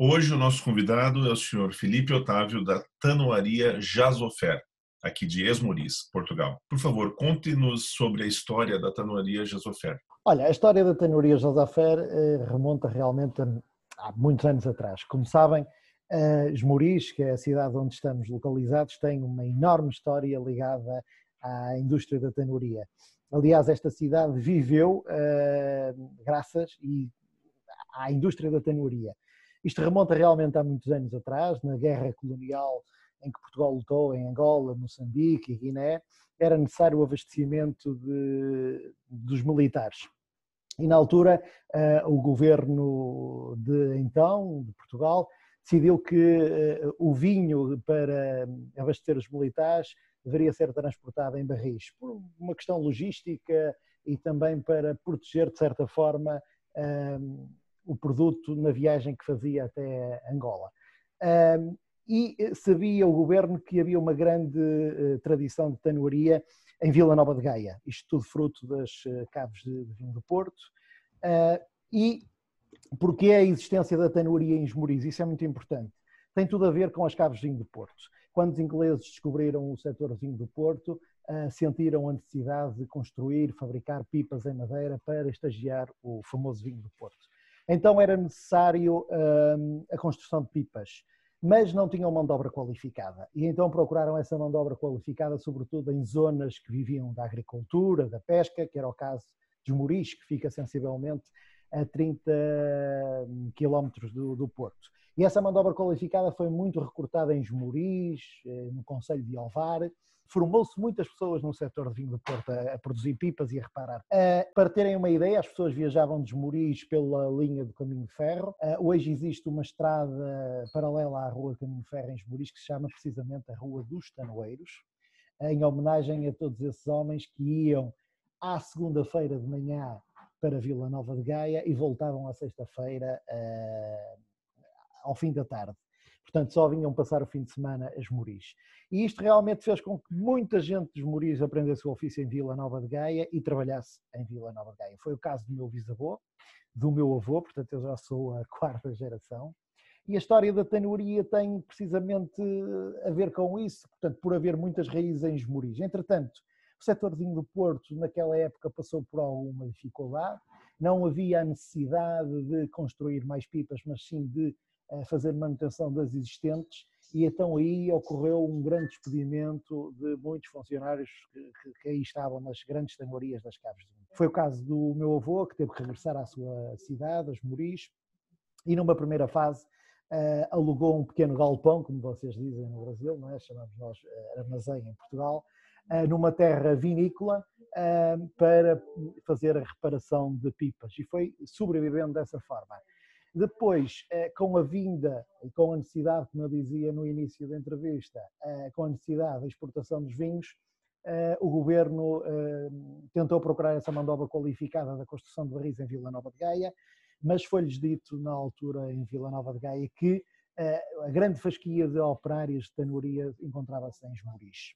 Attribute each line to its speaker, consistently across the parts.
Speaker 1: Hoje o nosso convidado é o senhor Felipe Otávio da Tanoaria Jasofer, aqui de Esmoriz, Portugal. Por favor, conte-nos sobre a história da Tanoaria Jasofer.
Speaker 2: Olha, a história da Tanoaria Jasofer eh, remonta realmente a, muitos anos atrás. Como sabem, Esmoriz, que é a cidade onde estamos localizados, tem uma enorme história ligada à indústria da tanoaria. Aliás, esta cidade viveu eh, graças à indústria da tanoaria. Isto remonta realmente há muitos anos atrás, na guerra colonial em que Portugal lutou em Angola, Moçambique e Guiné, era necessário o abastecimento de, dos militares. E na altura, uh, o governo de então, de Portugal, decidiu que uh, o vinho para abastecer os militares deveria ser transportado em barris, por uma questão logística e também para proteger, de certa forma, uh, o produto na viagem que fazia até Angola. e sabia o governo que havia uma grande eh, tradição de tanoaria em Vila Nova de Gaia, isto tudo fruto das eh, caves de vinho do Porto. Ah, e porque a existência da tanoaria em Esmoriz? Isso é muito importante. Tem tudo a ver com as caves de vinho do Porto. Quando os ingleses descobriram o setor vinho do Porto, ah, sentiram a necessidade de construir, fabricar pipas em madeira para estagiar o famoso vinho do Porto. Então era necessário hum, a construção de pipas, mas não tinham mão de obra qualificada. E então procuraram essa mão de obra qualificada, sobretudo em zonas que viviam da agricultura, da pesca, que era o caso de Moris, que fica sensivelmente a 30 hum, quilómetros do, do Porto. E essa mão de obra qualificada foi muito recrutada em Esmoriz, eh, no Conselho de Alvar. Formou-se muitas pessoas no setor de vinho do Porto a, a produzir pipas e a reparar. Uh, para terem uma ideia, as pessoas viajavam de Esmoriz pela linha do Caminho de Ferro. Uh, hoje existe uma estrada paralela à Rua Caminho de Ferro em Esmoriz que se chama precisamente a Rua dos Tanoeiros, em homenagem a todos esses homens que iam à segunda-feira de manhã para Vila Nova de Gaia e voltavam à sexta-feira uh, ao fim da tarde. Portanto, só vinham passar o fim de semana as Moris. E isto realmente fez com que muita gente dos Moris aprendesse o ofício em Vila Nova de Gaia e trabalhasse em Vila Nova de Gaia. Foi o caso do meu bisavô, do meu avô, portanto eu já sou a quarta geração. E a história da tenoria tem precisamente a ver com isso, portanto, por haver muitas raízes em Esmoriz. Entretanto, o setor de vinho do Porto, naquela época, passou por alguma dificuldade. Não havia a necessidade de construir mais pipas, mas sim de a fazer manutenção das existentes e então aí ocorreu um grande despedimento de muitos funcionários que, que, que aí estavam nas grandes tanguarias das Caves de Vinho. Foi o caso do meu avô, que teve que regressar à sua cidade, as Moris, e numa primeira fase uh, alugou um pequeno galpão, como vocês dizem no Brasil, não é? chamamos nós uh, armazém em Portugal, uh, numa terra vinícola, para fazer a reparação de pipas, e foi sobrevivendo dessa forma. Depois, eh, com a vinda e com a necessidade, como eu dizia no início da entrevista, eh, com a necessidade da exportação dos vinhos, eh, o governo tentou procurar essa mão qualificada da construção de barris em Vila Nova de Gaia, mas foi-lhes dito na altura em Vila Nova de Gaia que a grande fasquia de operários de tanoria encontrava-se em Esmoriz.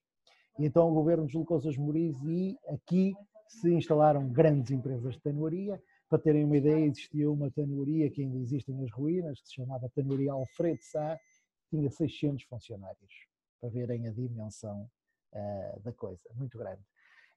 Speaker 2: E então o governo deslocou-se a Esmoriz e aqui se instalaram grandes empresas de tanoaria, para terem uma ideia, existia uma tanoaria que ainda existe nas ruínas, que se chamava Tanoaria Alfredo Sá, tinha 600 funcionários, para verem a dimensão uh, da coisa, muito grande.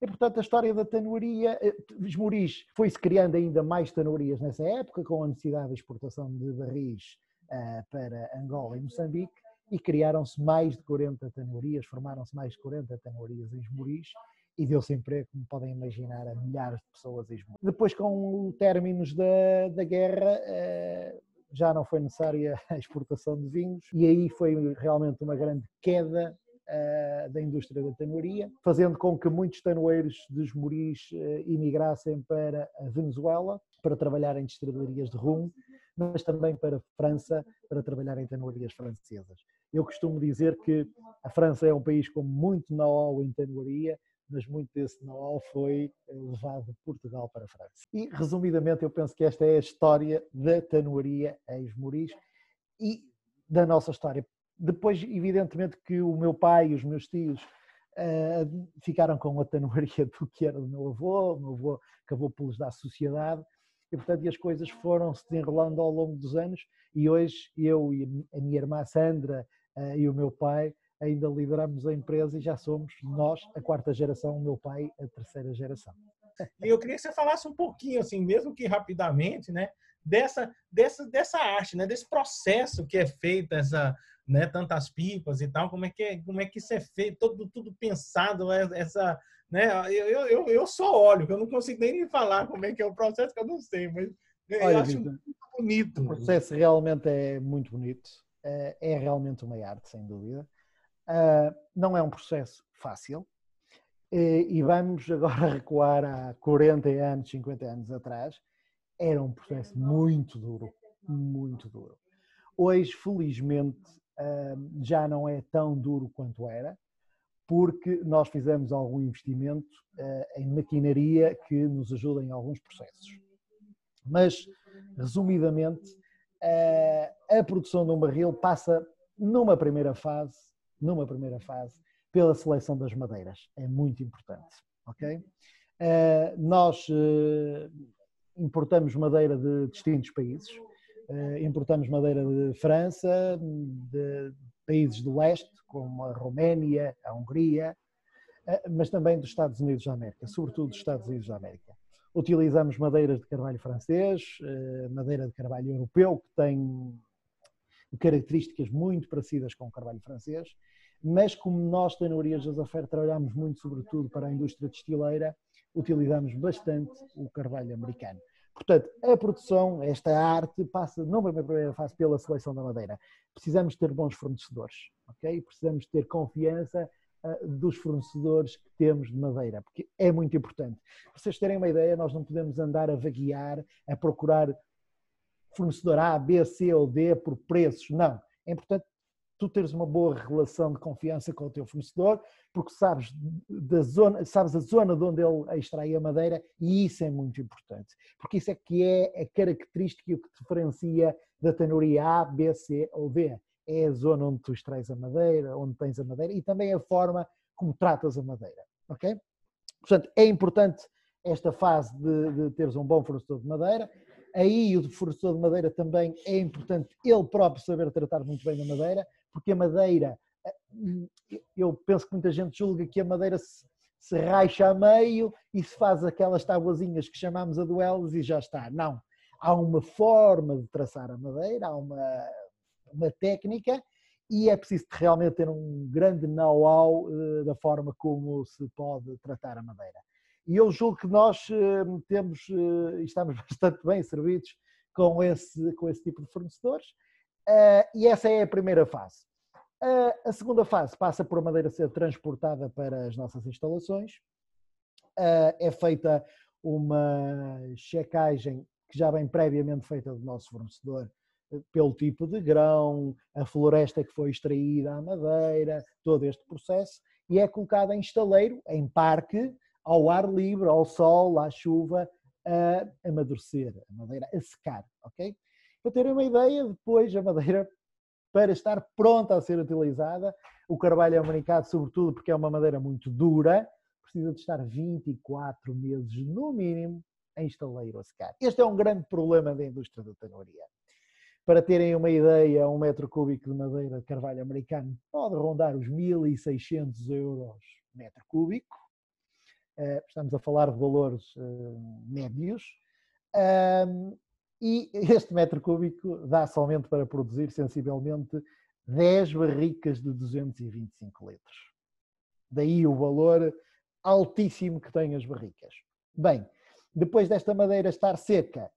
Speaker 2: E, portanto, a história da tanoaria, uh, Esmoriz foi-se criando ainda mais tanoarias nessa época, com a necessidade de exportação de barris uh, para Angola e Moçambique, e criaram-se mais de 40 tanoarias, formaram-se mais de 40 tanoarias em Esmoriz, e deu-se emprego, como podem imaginar, a milhares de pessoas Depois, com o términos da, da guerra, eh, já não foi necessária a exportação de vinhos e aí foi realmente uma grande queda eh, da indústria da tanoaria, fazendo com que muitos tanoeiros dos Moris emigrassem para a Venezuela para trabalhar em destilarias de rum, mas também para a França, para trabalhar em tanoarias francesas. Eu costumo dizer que a França é um país com muito know-how em tanoaria, mas muito desse know-how foi levado de Portugal para a França. E, resumidamente, eu penso que esta é a história da tanoaria ex-Moris e da nossa história. Depois, evidentemente, que o meu pai e os meus tios uh, ficaram com a tanoaria do que era do meu avô, o meu avô acabou por lhes dar sociedade, e portanto as coisas foram se desenrolando ao longo dos anos, e hoje eu e a minha irmã Sandra uh, e o meu pai ainda lideramos a empresa e já somos nós a quarta geração, o meu pai a terceira geração.
Speaker 3: E eu queria que você falasse um pouquinho, assim, mesmo que rapidamente, né, dessa, dessa, dessa arte, né, desse processo que é feito, essa, né, tantas pipas e tal, como é que é, como é que isso é feito, todo, tudo pensado, é, essa, né, eu, eu, eu só olho, eu não consigo nem falar como é que é o processo, que eu não sei, mas eu Olha, acho Victor, muito bonito.
Speaker 2: O processo realmente é muito bonito, é, é realmente uma arte, sem dúvida. Uh, não é um processo fácil e, e vamos agora recuar há 40 anos, 50 anos atrás. Era um processo muito duro, muito duro. Hoje, felizmente, uh, já não é tão duro quanto era, porque nós fizemos algum investimento uh, em maquinaria que nos ajuda em alguns processos. Mas, resumidamente, a produção de um barril passa, numa primeira fase, numa primeira fase, pela seleção das madeiras. É muito importante, ok? Uh, nós uh, importamos madeira de distintos países. Uh, importamos madeira de França, de países do leste, como a Roménia, a Hungria, mas também dos Estados Unidos da América, sobretudo dos Estados Unidos da América. Utilizamos madeiras de carvalho francês, madeira de carvalho europeu, que tem características muito parecidas com o carvalho francês, mas como nós, Tenoria Josafer, trabalhamos muito sobretudo para a indústria destileira, utilizamos bastante o carvalho americano. Portanto, a produção, esta arte, passa, não na primeira fase, pela seleção da madeira. Precisamos ter bons fornecedores, ok? Precisamos ter confiança uh, dos fornecedores que temos de madeira, porque é muito importante. Para vocês terem uma ideia, nós não podemos andar a vaguear, a procurar fornecedor A, B, C ou D por preços. Não. É importante tu teres uma boa relação de confiança com o teu fornecedor, porque sabes, da zona, sabes a zona de onde ele extrai a madeira e isso é muito importante. Porque isso é que é a característica que te diferencia da tenoria A, B, C ou D. É a zona onde tu extrais a madeira, onde tens a madeira e também a forma como tratas a madeira. Ok? Portanto, é importante esta fase de, de teres um bom fornecedor de madeira Aí o fornecedor de madeira também é importante ele próprio saber tratar muito bem a madeira, porque a madeira, eh, eu penso que muita gente julga que a madeira se, se raixa a meio e se faz aquelas tabuazinhas que chamamos a duelos e já está. Não. Há uma forma de traçar a madeira, há uma, uma técnica e é preciso realmente ter um grande know-how uh, da forma como se pode tratar a madeira. E eu julgo que nós eh, temos, eh, estamos bastante bem servidos com esse, com esse tipo de fornecedores. Eh, e essa é a primeira fase. A segunda fase passa por a madeira ser transportada para as nossas instalações. É feita uma checagem que já vem previamente feita do nosso fornecedor pelo tipo de grão, a floresta que foi extraída, a madeira, todo este processo, e é colocada em estaleiro, em parque, ao ar livre, ao sol, à chuva, a amadurecer, a madeira a secar, ok? Para terem uma ideia, depois a madeira, para estar pronta a ser utilizada, o carvalho é americano, sobretudo porque é uma madeira muito dura, precisa de estar 24 meses no mínimo em estaleiro a secar. Este é um grande problema da indústria da tanoaria. Para terem uma ideia, um metro cúbico de madeira de carvalho americano pode rondar os 1.600 euros metro cúbico, estamos a falar de valores eh, médios, e este metro cúbico dá somente para produzir sensivelmente 10 barricas de 225 litros. Daí o valor altíssimo que têm as barricas. Bem, depois desta madeira estar seca,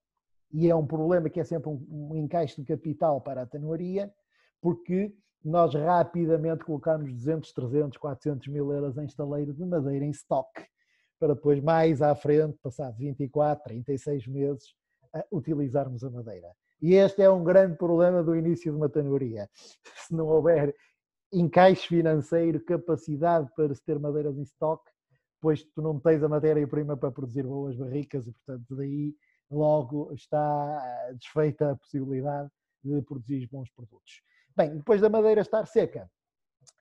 Speaker 2: e é um problema que é sempre um encaixe de capital para a tanoaria, porque nós rapidamente colocamos 200, 300, 400 mil euros em estaleiro de madeira em estoque para depois, mais à frente, passado 24, 36 meses, utilizarmos a madeira. E este é um grande problema do início de uma tanoaria. Se não houver encaixe financeiro, capacidade para se ter madeiras em estoque, pois tu não tens a matéria-prima para produzir boas barricas e, portanto, daí logo está eh, desfeita a possibilidade de produzir bons produtos. Bem, depois da madeira estar seca,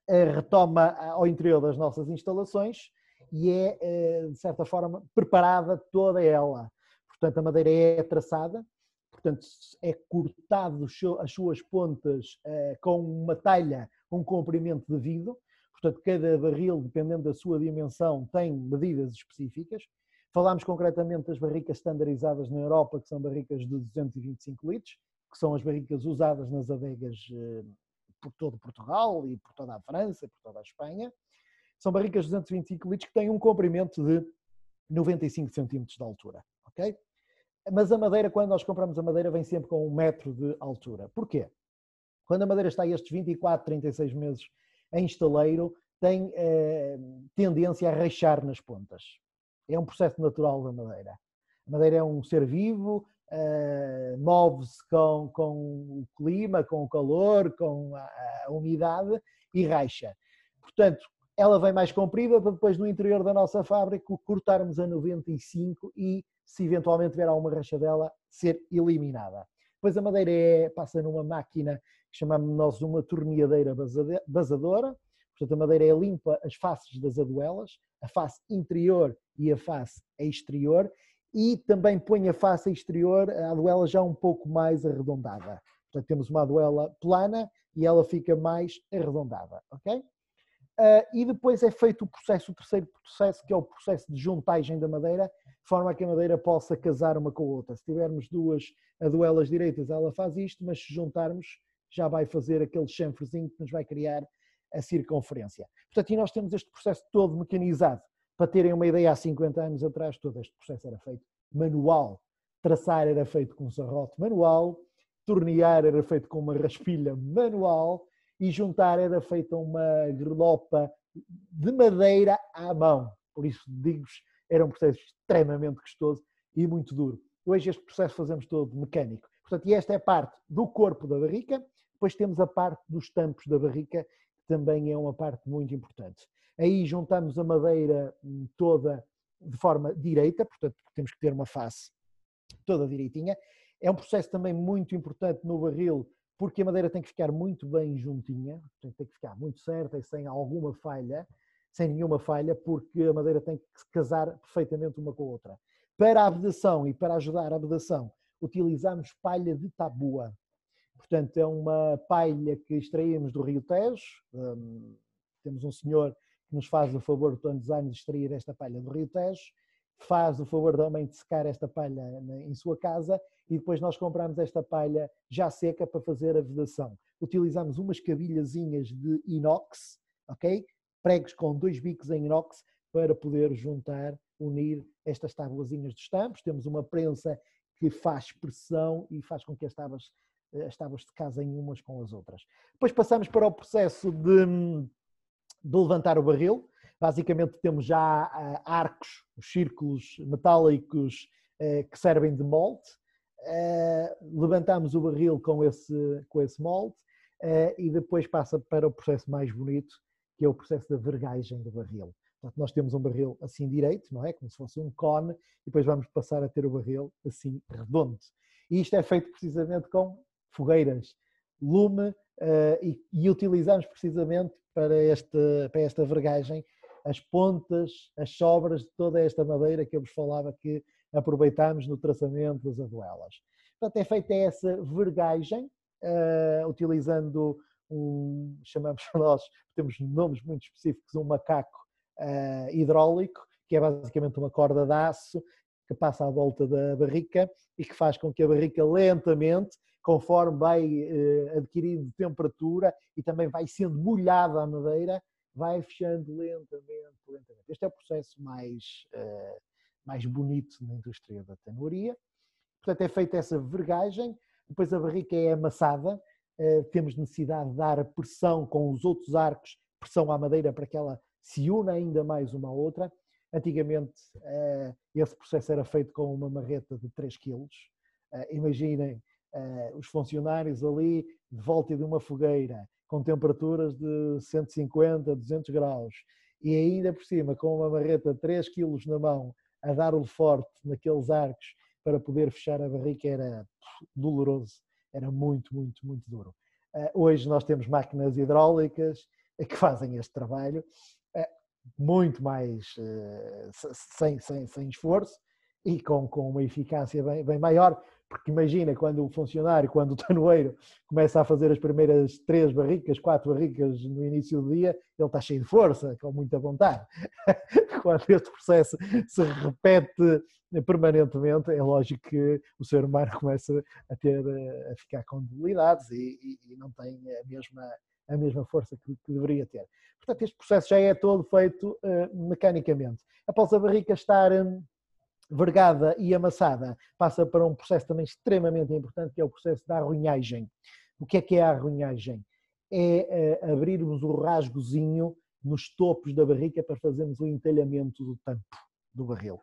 Speaker 2: eh, retoma ao interior das nossas instalações e é, eh, de certa forma, preparada toda ela. Portanto, a madeira é traçada, portanto, é cortado as suas pontas com uma talha, um comprimento devido, portanto, cada barril, dependendo da sua dimensão, tem medidas específicas. Falámos concretamente das barricas standardizadas na Europa, que são barricas de 225 litros, que são as barricas usadas nas adegas eh, por todo Portugal e por toda a França, por toda a Espanha. São barricas de 225 litros que têm um comprimento de 95 centímetros de altura, ok? Mas a madeira, quando nós compramos a madeira, vem sempre com um metro de altura. Porquê? Quando a madeira está estes 24, 36 meses em estaleiro, tem eh, tendência a rachar nas pontas. É um processo natural da madeira. A madeira é um ser vivo, uh, move-se com, com o clima, com o calor, com a, a, umidade e racha. Portanto, ela vem mais comprida para depois no interior da nossa fábrica cortarmos a 95 e, se eventualmente tiver alguma rachadela, ser eliminada. Depois a madeira é, passa numa máquina que chamamos nós uma torneadeira basadora, portanto a madeira é limpa as faces das aduelas, a face interior e a face exterior, e também põe a face exterior, a aduela já um pouco mais arredondada. Portanto, temos uma aduela plana e ela fica mais arredondada, ok? Uh, e depois é feito o processo, o terceiro processo, que é o processo de juntagem da madeira, de forma a que a madeira possa casar uma com a outra. Se tivermos duas aduelas direitas, ela faz isto, mas se juntarmos, já vai fazer aquele chanfrezinho que nos vai criar a circunferência. Portanto, e nós temos este processo todo mecanizado. Para terem uma ideia, há 50 anos atrás, todo este processo era feito manual. Traçar era feito com um serrote manual, tornear era feito com uma raspilha manual e juntar era feita uma grelopa de madeira à mão. Por isso, digo-vos, era um processo extremamente custoso e muito duro. Hoje este processo fazemos todo mecânico. Portanto, e esta é a parte do corpo da barrica, depois temos a parte dos tampos da barrica, que também é uma parte muito importante. Aí juntamos a madeira hum, toda de forma direita, portanto temos que ter uma face toda direitinha. É um processo também muito importante no barril, porque a madeira tem que ficar muito bem juntinha, tem que ficar muito certa e sem alguma falha, sem nenhuma falha, porque a madeira tem que se casar perfeitamente uma com a outra. Para a vedação e para ajudar a vedação, utilizamos palha de tabua. Portanto, é uma palha que extraímos do Rio Tejo. Um, temos um senhor que nos faz o favor de todos os anos de extrair esta palha do Rio Tejo, faz o favor também de secar esta palha em sua casa e depois nós compramos esta palha já seca para fazer a vedação. Utilizamos umas cabilhazinhas de inox, ok? Pregos com dois bicos em inox para poder juntar, unir estas tábuazinhas dos tampos. Temos uma prensa que faz pressão e faz com que as tábuas eh, as tábuas se casem umas com as outras. Depois passamos para o processo de, de levantar o barril. Basicamente temos já uh, arcos, os círculos metálicos uh, que servem de molde. Uh, levantamos o barril com esse, com esse molde e depois passa para o processo mais bonito, que é o processo da vergagem do barril. Portanto, nós temos um barril assim direito, não é? Como se fosse um cone, e depois vamos passar a ter o barril assim redondo. E isto é feito precisamente com fogueiras, lume, uh, e, e, utilizamos precisamente para esta, para esta vergagem as pontas, as sobras de toda esta madeira que eu vos falava que aproveitamos no traçamento das aduelas. Portanto, é feita essa vergagem, uh, utilizando um, chamamos nós, temos nomes muito específicos, um macaco uh, hidráulico, que é basicamente uma corda de aço que passa à volta da barrica e que faz com que a barrica lentamente, conforme vai uh, adquirindo temperatura e também vai sendo molhada a madeira, vai fechando lentamente, lentamente. Este é o processo mais, uh, mais bonito na indústria da tanoaria. Portanto, é feita essa vergagem, depois a barrica é amassada, uh, temos necessidade de dar pressão com os outros arcos, pressão à madeira para que ela se une ainda mais uma à outra. Antigamente uh, esse processo era feito com uma marreta de 3 kg. Imaginem uh, os funcionários ali de volta de uma fogueira, com temperaturas de 150, 200 graus, e ainda por cima com uma barreta de 3 quilos na mão, a dar-lhe forte naqueles arcos para poder fechar a barrica, era doloroso, era muito, muito, muito duro. Uh, hoje nós temos máquinas hidráulicas que fazem este trabalho, uh, muito mais uh, sem, sem, sem esforço e com, com uma eficácia bem, bem maior, porque imagina quando o funcionário, quando o tanoeiro começa a fazer as primeiras três barricas, quatro barricas no início do dia, ele está cheio de força, com muita vontade. quando este processo se repete permanentemente, é lógico que o ser humano começa a ter, a ficar com debilidades e, e, e não tem a mesma, a mesma força que, que, deveria ter. Portanto, este processo já é todo feito uh, mecanicamente. Após a barrica estar um, vergada e amassada, passa para um processo também extremamente importante, que é o processo da arrunhagem. O que é que é a arrunhagem? É uh, abrirmos o rasgozinho nos topos da barrica para fazermos o entalhamento do tampo do barril.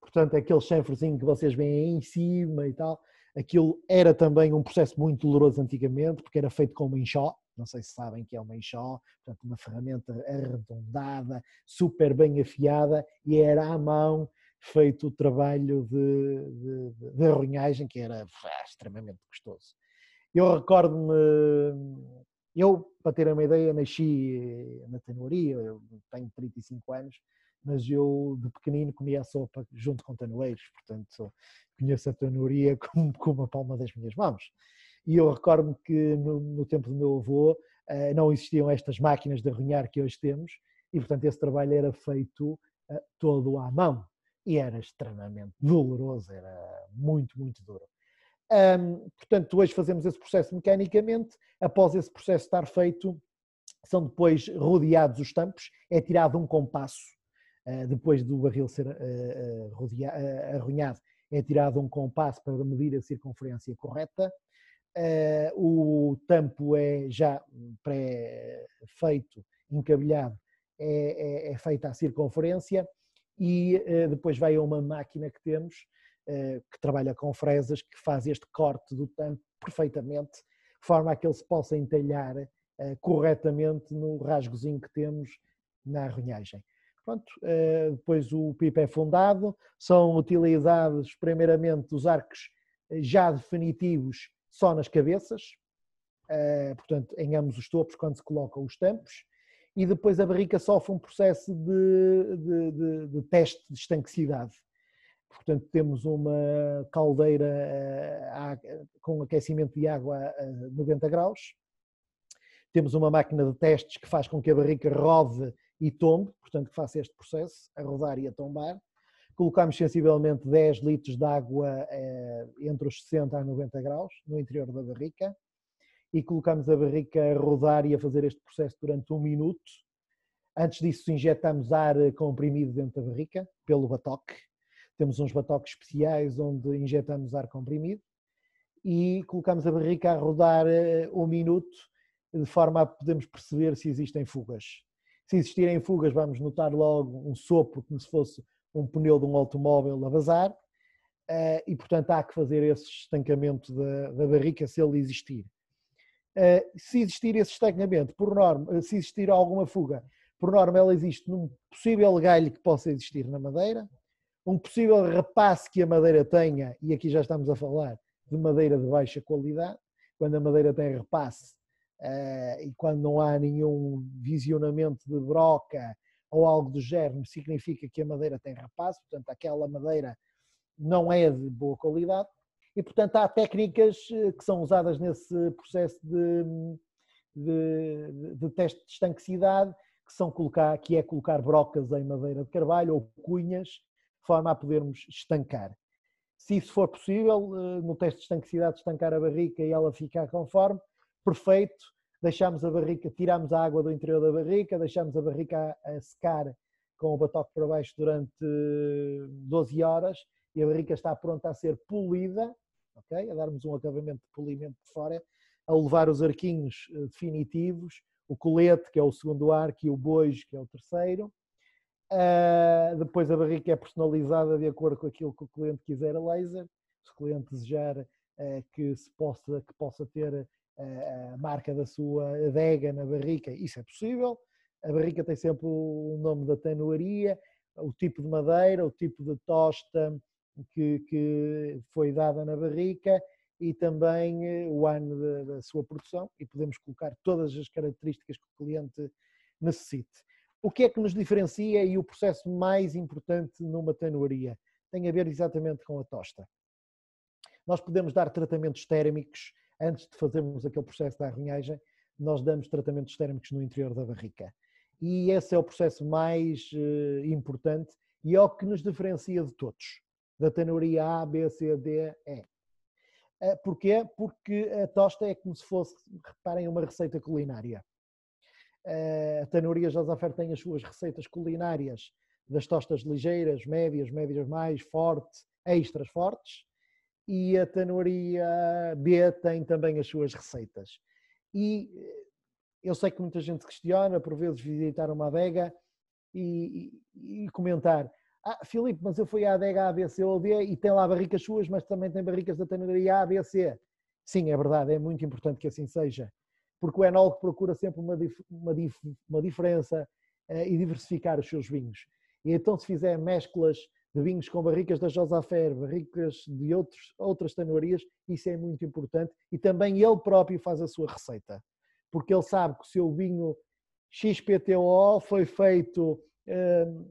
Speaker 2: Portanto, aquele chanfrezinho que vocês veem aí em cima e tal, aquilo era também um processo muito doloroso antigamente, porque era feito com uma enxó, não sei se sabem que é uma enxó, portanto uma ferramenta arredondada, super bem afiada, e era à mão, feito o trabalho de, de, de arrunhagem, que era extremamente gostoso. Eu recordo-me, eu, para ter uma ideia, nasci na tenoria, eu tenho 35 anos, mas eu de pequenino comia a sopa junto com tanoeiros, portanto conheço a tenoria como, como a palma das minhas mãos. E eu recordo-me que no, no, tempo do meu avô eh, não existiam estas máquinas de arrunhar que hoje temos, e portanto esse trabalho era feito eh, todo à mão e era extremamente doloroso, era muito, muito duro. Um, portanto, hoje fazemos esse processo mecanicamente. Após esse processo estar feito, são depois rodeados os tampos, é tirado um compasso, uh, depois do barril ser uh, uh, arrunhado, é tirado um compasso para medir a circunferência correta. o tampo é já pré-feito, encabilhado, é, é, é feita a circunferência e uh, depois vai a uma máquina que temos uh, que trabalha com fresas que faz este corte do tampo perfeitamente, de forma a que ele se possa entalhar uh, corretamente no rasgozinho que temos na arrunhagem. Pronto, depois o pipo é fundado, são utilizados primeiramente os arcos já definitivos só nas cabeças, portanto em ambos os topos quando se colocam os tampos, e depois a barrica sofre um processo de, de, de, de teste de estanquicidade. Portanto, temos uma caldeira eh, com aquecimento de água a 90 graus, temos uma máquina de testes que faz com que a barrica rode e tombe, portanto que faça este processo, a rodar e a tombar. Colocamos sensivelmente 10 litros de água eh, entre os 60 a 90 graus no interior da barrica e colocamos a barrica a rodar e a fazer este processo durante um minuto. Antes disso, injetamos ar comprimido dentro da barrica, pelo batoque. Temos uns batoques especiais onde injetamos ar comprimido e colocamos a barrica a rodar eh, um minuto, de forma a podermos perceber se existem fugas. Se existirem fugas, vamos notar logo um sopro, como se fosse um pneu de um automóvel a vazar, eh, e portanto há que fazer esse estancamento da, da barrica se ele existir. Eh, se existir esse estagnamento, por norma, eh, se existir alguma fuga, por norma ela existe num possível galho que possa existir na madeira, um possível repasse que a madeira tenha, e aqui já estamos a falar de madeira de baixa qualidade, quando a madeira tem repasse uh, e quando não há nenhum visionamento de broca ou algo do género, significa que a madeira tem repasse, portanto aquela madeira não é de boa qualidade e, portanto, há técnicas eh, que são usadas nesse processo de, de, de teste de estanquicidade, que, são colocar, que é colocar brocas em madeira de carvalho ou cunhas, de forma a podermos estancar. Se isso for possível, eh, no teste de estanquicidade, estancar a barrica e ela ficar conforme, perfeito, deixamos a barrica, tiramos a água do interior da barrica, deixamos a barrica a, secar com o batoque para baixo durante 12 horas e a barrica está pronta a ser polida ok? A darmos um acabamento de polimento de fora, a levar os arquinhos eh, definitivos, o colete, que é o segundo arco, e o bojo, que é o terceiro. Uh, depois a barrica é personalizada de acordo com aquilo que o cliente quiser a laser. Se o cliente desejar uh, que, se possa, que possa ter a marca da sua adega na barrica, isso é possível. A barrica tem sempre o nome da tanuaria, o tipo de madeira, o tipo de tosta que, que foi dada na barrica e também eh, o ano da, da, sua produção e podemos colocar todas as características que o cliente necessite. O que é que nos diferencia e o processo mais importante numa tanuaria? Tem a ver exatamente com a tosta. Nós podemos dar tratamentos térmicos antes de fazermos aquele processo da arranhagem, nós damos tratamentos térmicos no interior da barrica. E esse é o processo mais uh, importante e é o que nos diferencia de todos, da tanuaria A, B, C, D, E. Uh, porquê? Porque a tosta é como se fosse, reparem, uma receita culinária. Uh, a tanuaria Josafer tem as suas receitas culinárias das tostas ligeiras, médias, médias mais, fortes, extras fortes, e a tanuaria B tem também as suas receitas. E eh, eu sei que muita gente questiona, por vezes visitar uma adega e, e, e comentar ah, Filipe, mas eu fui à adega A, B, C ou D e tem lá barricas suas, mas também tem barricas da tanuaria A, B, C. Sim, é verdade, é muito importante que assim seja, porque o enólogo procura sempre uma, uma, uma diferença uh, e diversificar os seus vinhos. E então se fizer mesclas de vinhos com barricas da Josafer, barricas de outros, outras tanuarias, isso é muito importante e também ele próprio faz a sua receita, porque ele sabe que o seu vinho XPTO foi feito um,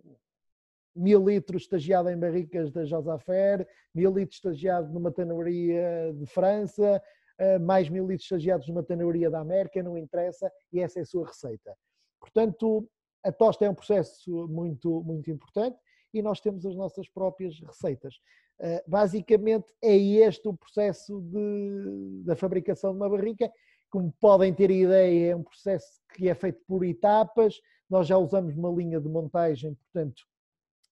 Speaker 2: mil litros estagiado em barricas da Josafer, mil litros estagiado numa tanuaria de França, hum, mais mil litros estagiados numa tanuaria da América, não interessa, e essa é a sua receita. Portanto, a tosta é um processo muito, muito importante e nós temos as nossas próprias receitas. Uh, basicamente é este o processo de, da fabricação de uma barrica. Como podem ter ideia, é um processo que é feito por etapas. Nós já usamos uma linha de montagem, portanto,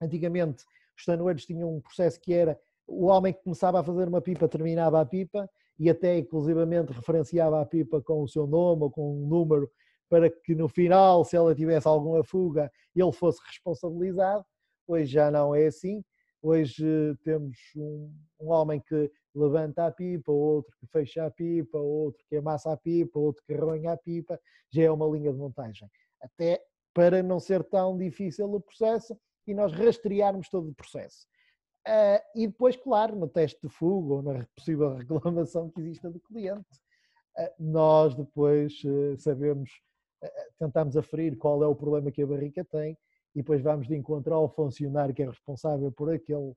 Speaker 2: antigamente os tanoeiros tinham um processo que era o homem que começava a fazer uma pipa terminava a pipa e até inclusivamente referenciava a pipa com o seu nome ou com um número para que no final, se ela tivesse alguma fuga, ele fosse responsabilizado. Hoje já não é assim. Hoje eh, temos um, um homem que levanta a pipa, outro que fecha a pipa, outro que amassa a pipa, outro que arranha a pipa. Já é uma linha de montagem. Até para não ser tão difícil o processo e nós rastrearmos todo o processo. Uh, e depois, claro, no teste de fuga ou na possível reclamação que exista do cliente, uh, nós depois uh, sabemos, tentamos aferir qual é o problema que a barrica tem e depois vamos de encontrar o funcionário que é responsável por aquele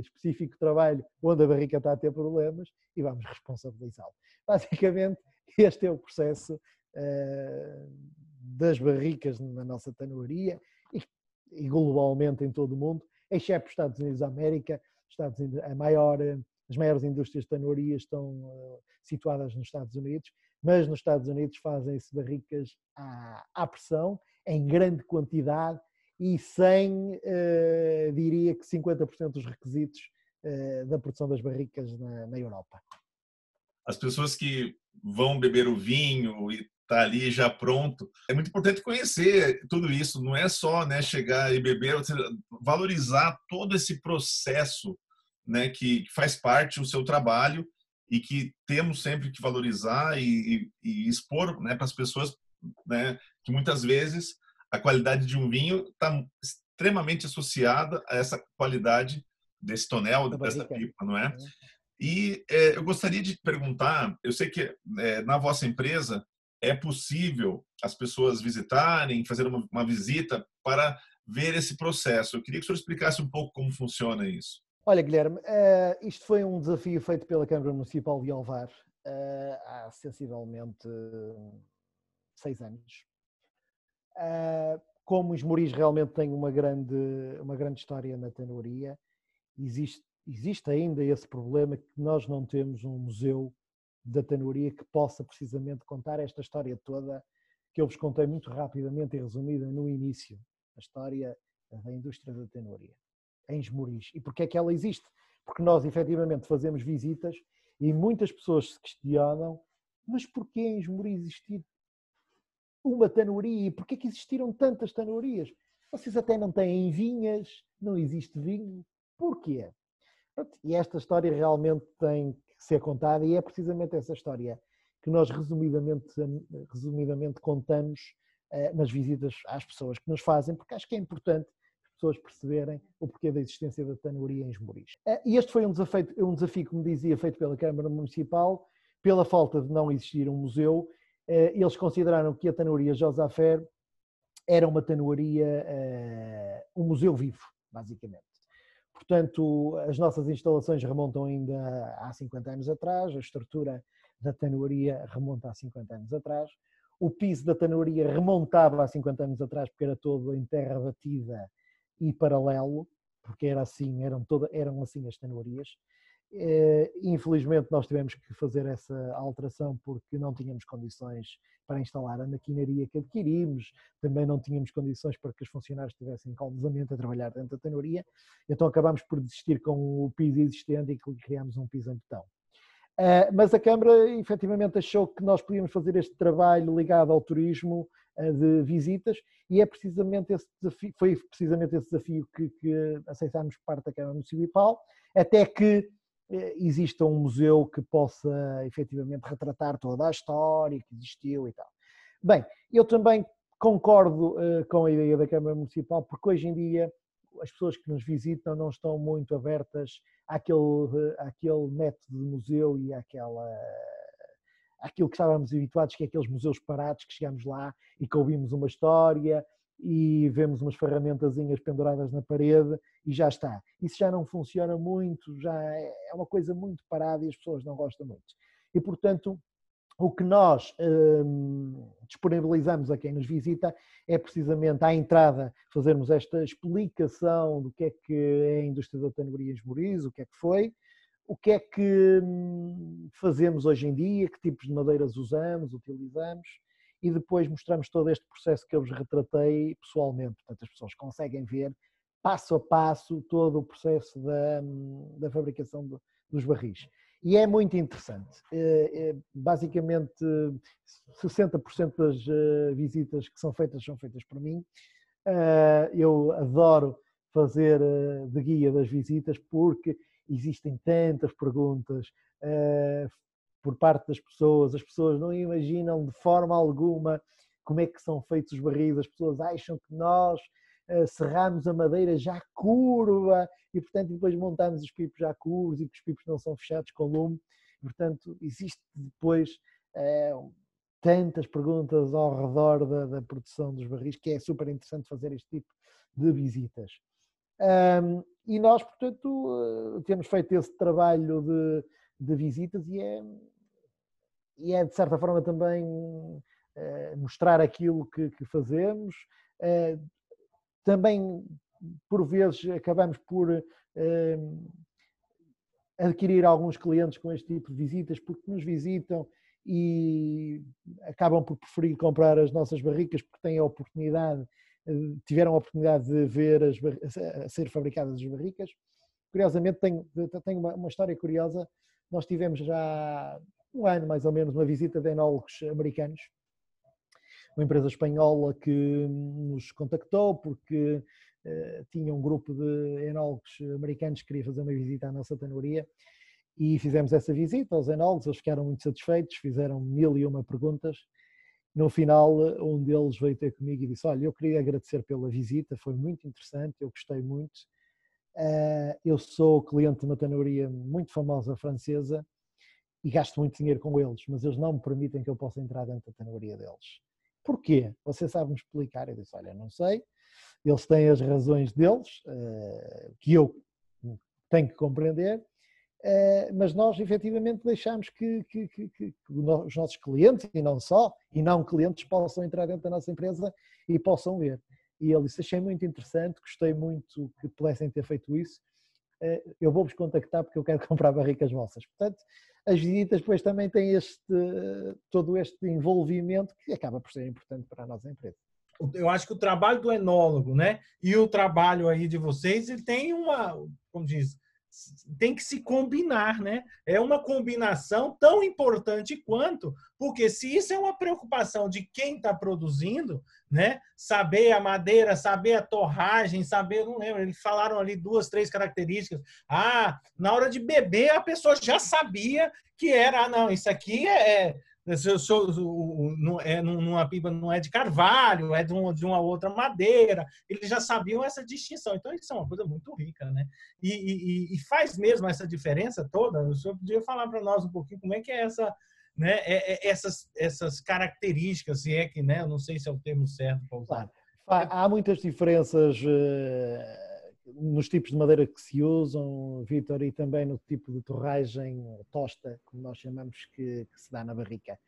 Speaker 2: específico trabalho onde a barrica está a ter problemas e vamos responsabilizá-lo. Basicamente, este é o processo das barricas na nossa tanuaria e, globalmente em todo o mundo, exceto os Estados Unidos da América. Estados Unidos, a maior, as maiores indústrias de tanuaria estão uh, situadas nos Estados Unidos, mas nos Estados Unidos fazem-se barricas à, à pressão, em grande quantidade, e sem, uh, diria que 50% dos requisitos uh, da produção das barricas na, na, Europa.
Speaker 1: As pessoas que vão beber o vinho e tá ali já pronto, é muito importante conhecer tudo isso. Não é só né, chegar e beber, valorizar todo esse processo né, que, que faz parte do seu trabalho e que temos sempre que valorizar e, e, e expor né, para as pessoas né, que muitas vezes a qualidade de um vinho está extremamente associada a essa qualidade desse tonel, dessa pipa, não é? Uhum. E é, eu gostaria de perguntar, eu sei que é, na vossa empresa é possível as pessoas visitarem, fazer uma, uma, visita para ver esse processo. Eu queria que o senhor explicasse um pouco como funciona isso.
Speaker 2: Olha, Guilherme, uh, isto foi um desafio feito pela Câmara Municipal de Alvar uh, há sensivelmente seis anos. Uh, como os Moris realmente têm uma grande, uma grande história na tenoria, existe, existe ainda esse problema que nós não temos um museu da tenoria que possa precisamente contar esta história toda que eu vos contei muito rapidamente e resumida no início, a história da indústria da tenoria, em Esmoriz. E porquê é que ela existe? Porque nós efetivamente fazemos visitas e muitas pessoas se questionam, mas porquê em Esmoriz existir uma tanuaria. E porquê que existiram tantas tanuarias? Vocês até não têm vinhas, não existe vinho. Porquê? E esta história realmente tem ser contada e é precisamente essa história que nós resumidamente, resumidamente contamos uh, nas visitas às pessoas que nos fazem, porque acho que é importante as pessoas perceberem o porquê da existência da tanoria em Esmoriz. Uh, e este foi um desafio, um desafio, como dizia, feito pela Câmara Municipal, pela falta de não existir um museu, uh, eles consideraram que a tanoria Josafer era uma tanoaria, um museu vivo, basicamente. Portanto, as nossas instalações remontam ainda há 50 anos atrás, a estrutura da tanoaria remonta a 50 anos atrás, o piso da tanoaria remontava a 50 anos atrás porque era todo em terra batida e paralelo, porque era assim, eram, toda, eram assim as tanoarias. Eh, infelizmente nós tivemos que fazer essa alteração porque não tínhamos condições para instalar a maquinaria que adquirimos, também não tínhamos condições para que os funcionários tivessem calmosamente a trabalhar dentro da tenoria, então acabámos por desistir com o piso existente e criámos um piso em betão. Eh, mas a Câmara efetivamente achou que nós podíamos fazer este trabalho ligado ao turismo eh, de visitas e é precisamente esse desafio, foi precisamente esse desafio que, que aceitámos por parte da Câmara Municipal, até que exista um museu que possa efetivamente retratar toda a história que existiu e tal. Bem, eu também concordo uh, com a ideia da Câmara Municipal, porque hoje em dia as pessoas que nos visitam não estão muito abertas àquele, uh, àquele método de museu e àquela, àquilo que estávamos habituados, que é aqueles museus parados que chegamos lá e que ouvimos uma história e vemos umas ferramentazinhas penduradas na parede e já está. Isso já não funciona muito, já é, é uma coisa muito parada e as pessoas não gostam muito. E, portanto, o que nós hum, disponibilizamos a quem nos visita é precisamente à entrada fazermos esta explicação do que é que é a indústria da tanoria em Esmoriz, o que é que foi, o que é que hum, fazemos hoje em dia, que tipos de madeiras usamos, utilizamos, e depois mostramos todo este processo que eu vos retratei pessoalmente. Portanto, as pessoas conseguem ver passo a passo todo o processo da, da fabricação do, dos barris. E é muito interessante. É, é, basicamente, 60% das eh, visitas que são feitas são feitas por mim. Eh, eu adoro fazer eh, de guia das visitas porque existem tantas perguntas, por parte das pessoas, as pessoas não imaginam de forma alguma como é que são feitos os barris, as pessoas acham que nós uh, serramos a madeira já curva e, portanto, depois montamos os pipos já curvos e que os pipos não são fechados com lume. Portanto, existe depois uh, tantas perguntas ao redor da, da, produção dos barris que é super interessante fazer este tipo de visitas. Um, e nós, portanto, uh, temos feito esse trabalho de, de visitas e é, e é de certa forma também uh, mostrar aquilo que, que fazemos. Uh, também, por vezes, acabamos por uh, adquirir alguns clientes com este tipo de visitas, porque nos visitam e acabam por preferir comprar as nossas barricas porque têm a oportunidade, tiveram a oportunidade de ver as, a ser fabricadas as barricas. Curiosamente, tenho, tenho uma, uma história curiosa. Nós tivemos já um ano mais ou menos uma visita de enólogos americanos, uma empresa espanhola que nos contactou porque uh, tinha um grupo de enólogos americanos que queria fazer uma visita à nossa tanoria e fizemos essa visita aos enólogos, eles ficaram muito satisfeitos, fizeram mil e uma perguntas. No final, um deles veio ter comigo e disse: Olha, eu queria agradecer pela visita, foi muito interessante, eu gostei muito. Uh, eu sou cliente de uma tanoria muito famosa francesa e gasto muito dinheiro com eles, mas eles não me permitem que eu possa entrar dentro da tenoria deles. Porquê? Você sabe-me explicar? Eu disse, olha, não sei, eles têm as razões deles, uh, que eu tenho que compreender, uh, mas nós efetivamente deixamos que, que, que, que, os nossos clientes, e não só, e não clientes, possam entrar dentro da nossa empresa e possam ver. E ele disse, achei muito interessante, gostei muito que pudessem ter feito isso, eu vou-vos contactar porque eu quero comprar barricas vossas. Portanto, as visitas depois também têm este, todo este envolvimento que acaba por ser importante para a nossa empresa.
Speaker 3: Eu acho que o trabalho do enólogo, né, e o trabalho aí de vocês, ele tem uma, como diz, tem que se combinar, né? É uma combinação tão importante quanto, porque se isso é uma preocupação de quem está produzindo, né? Saber a madeira, saber a torragem, saber, não lembro, eles falaram ali duas, três características. Ah, na hora de beber a pessoa já sabia que era, ah, não, isso aqui é, é eu sou, não é numa pipa não é de carvalho, é de uma, de uma outra madeira. Eles já sabiam essa distinção. Então isso é uma coisa muito rica, né? E, e, e faz mesmo essa diferença toda. O senhor podia falar para nós um pouquinho como é que é essa, né? É, é, essas essas características, se é que, né? Eu não sei se é o termo certo para usar.
Speaker 2: Claro. Há muitas diferenças. Uh nos tipos de madeira que se usam, Vitor, e também no tipo de torragem tosta, como nós chamamos, que, que se dá na barrica.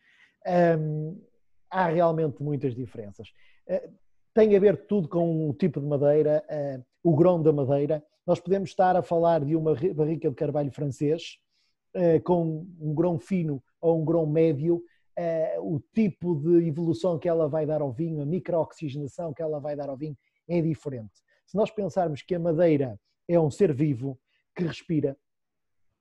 Speaker 2: Há realmente muitas diferenças. Uh, tem a ver tudo com o tipo de madeira, uh, o grão da madeira. Nós podemos estar a falar de uma barrica de carvalho francês, uh, com um grão fino ou um grão médio, o tipo de evolução que ela vai dar ao vinho, a microoxigenação que ela vai dar ao vinho é diferente. Se nós pensarmos que a madeira é um ser vivo que respira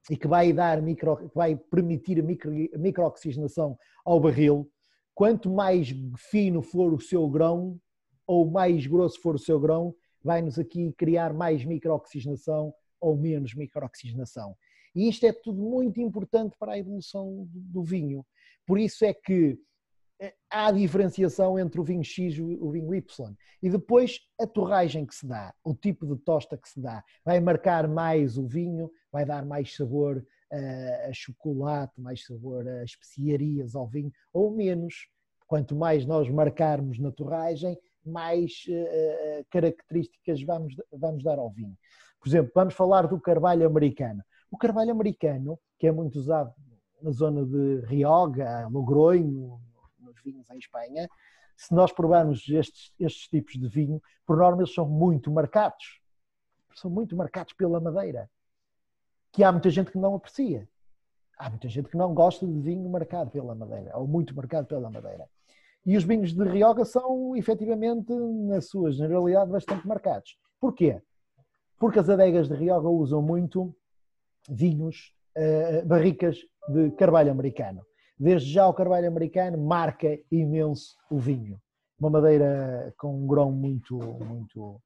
Speaker 2: e que vai dar micro, que vai permitir a, micro, microoxigenação ao barril, quanto mais fino for o seu grão ou mais grosso for o seu grão, vai-nos aqui criar mais microoxigenação ou menos microoxigenação. E isto é tudo muito importante para a evolução do vinho. Por isso é que há diferenciação entre o vinho X e o vinho Y. E depois a torragem que se dá, o tipo de tosta que se dá, vai marcar mais o vinho, vai dar mais sabor a, a chocolate, mais sabor a especiarias ao vinho, ou menos. Quanto mais nós marcarmos na torragem, mais uh, características vamos, vamos dar ao vinho. Por exemplo, vamos falar do carvalho americano. O carvalho americano, que é muito usado na zona de Rioga, Logronho, vinhos em Espanha, se nós provarmos estes, estes tipos de vinho, por norma eles são muito marcados. São muito marcados pela madeira. Que há muita gente que não aprecia. Há muita gente que não gosta de vinho marcado pela madeira, ou muito marcado pela madeira. E os vinhos de Rioga são, efetivamente, na sua generalidade, bastante marcados. Porquê? Porque as adegas de Rioga usam muito vinhos, uh, barricas de carvalho americano. Desde já o carvalho americano marca imenso o vinho. Uma madeira com um grão muito, muito,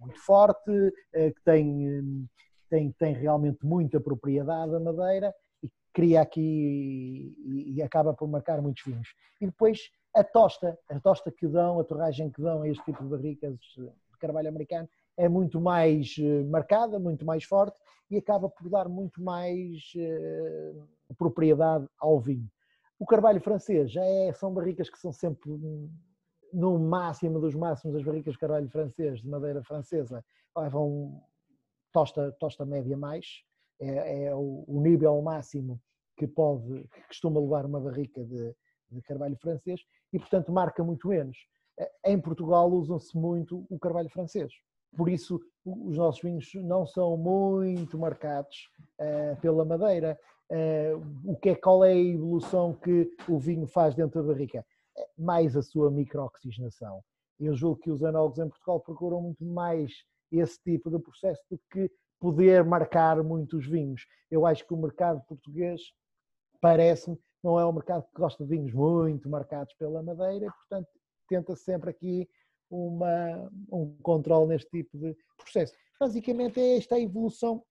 Speaker 2: muito forte, eh, que tem, tem, tem realmente muita propriedade a madeira e cria aqui e, acaba por marcar muitos vinhos. E depois a tosta, a tosta que dão, a torragem que dão a este tipo de barricas de carvalho americano é muito mais eh, marcada, muito mais forte e acaba por dar muito mais uh, propriedade ao vinho. O carvalho francês já é, são barricas que são sempre no máximo dos máximos das barricas de carvalho francês, de madeira francesa, levam tosta, tosta média mais, é, é o, o, nível máximo que pode, que costuma levar uma barrica de, de carvalho francês e, portanto, marca muito menos. Em Portugal usam-se muito o carvalho francês. Por isso, os nossos vinhos não são muito marcados uh, pela madeira. Uh, o que é, qual é a evolução que o vinho faz dentro da barrica? É mais a sua microoxigenação. Eu julgo que os análogos em Portugal procuram muito mais esse tipo de processo do que poder marcar muitos vinhos. Eu acho que o mercado português, parece-me, não é um mercado que gosta de vinhos muito marcados pela madeira e, portanto, tenta sempre aqui uma, um controle neste tipo de processo. Basicamente é esta a evolução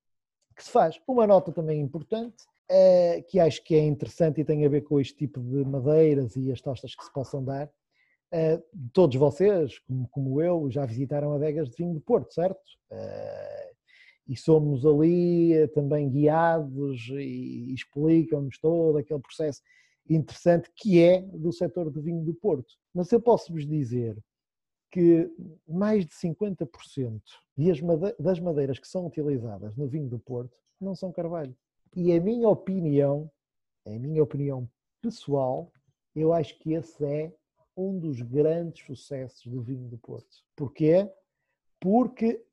Speaker 2: que se faz. Uma nota também importante, é, que acho que é interessante e tem a ver com este tipo de madeiras e as tostas que se possam dar. É, todos vocês, como, como, eu, já visitaram adegas de vinho de Porto, certo? É, e somos ali também guiados e, e explicam-nos todo aquele processo interessante que é do setor de vinho do Porto. Mas eu posso vos dizer que mais de 50% das madeiras que são utilizadas no vinho do Porto não são carvalho. E a minha opinião, a minha opinião pessoal, eu acho que esse é um dos grandes sucessos do vinho do Porto. Porquê? Porque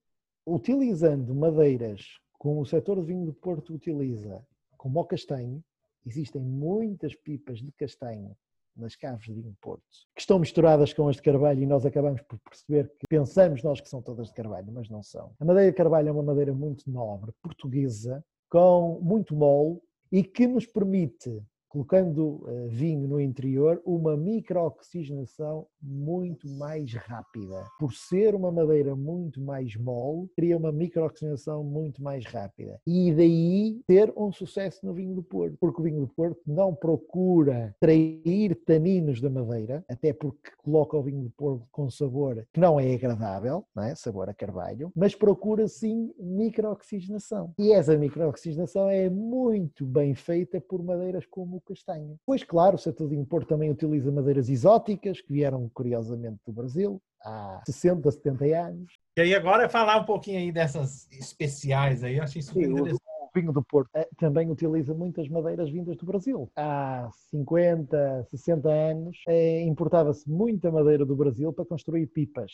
Speaker 2: utilizando madeiras como o setor de vinho do Porto utiliza, como o castanho, existem muitas pipas de castanho nas caves de vinho Porto, que estão misturadas com as de carvalho e nós acabamos por perceber que pensamos nós que são todas de carvalho, mas não são. A madeira de carvalho é uma madeira muito nobre, portuguesa, com muito mole e que nos permite colocando uh, vinho no interior, uma microoxigenação muito mais rápida. Por ser uma madeira muito mais mole, cria uma microoxigenação muito mais rápida. E daí ter um sucesso no vinho do Porto, porque o vinho do Porto não procura trair taninos da madeira, até porque coloca o vinho do Porto com sabor que não é agradável, não é? sabor a carvalho, mas procura sim microoxigenação. E essa microoxigenação é muito bem feita por madeiras como castanho. Pois claro, o setor de impor também utiliza madeiras exóticas, que vieram curiosamente do Brasil há 60, 70 anos.
Speaker 3: E aí agora é falar um pouquinho aí dessas especiais aí, achei super Sim, interessante.
Speaker 2: O vinho do Porto eh, também utiliza muitas madeiras vindas do Brasil. Há 50, 60 anos eh, importava-se muita madeira do Brasil para construir pipas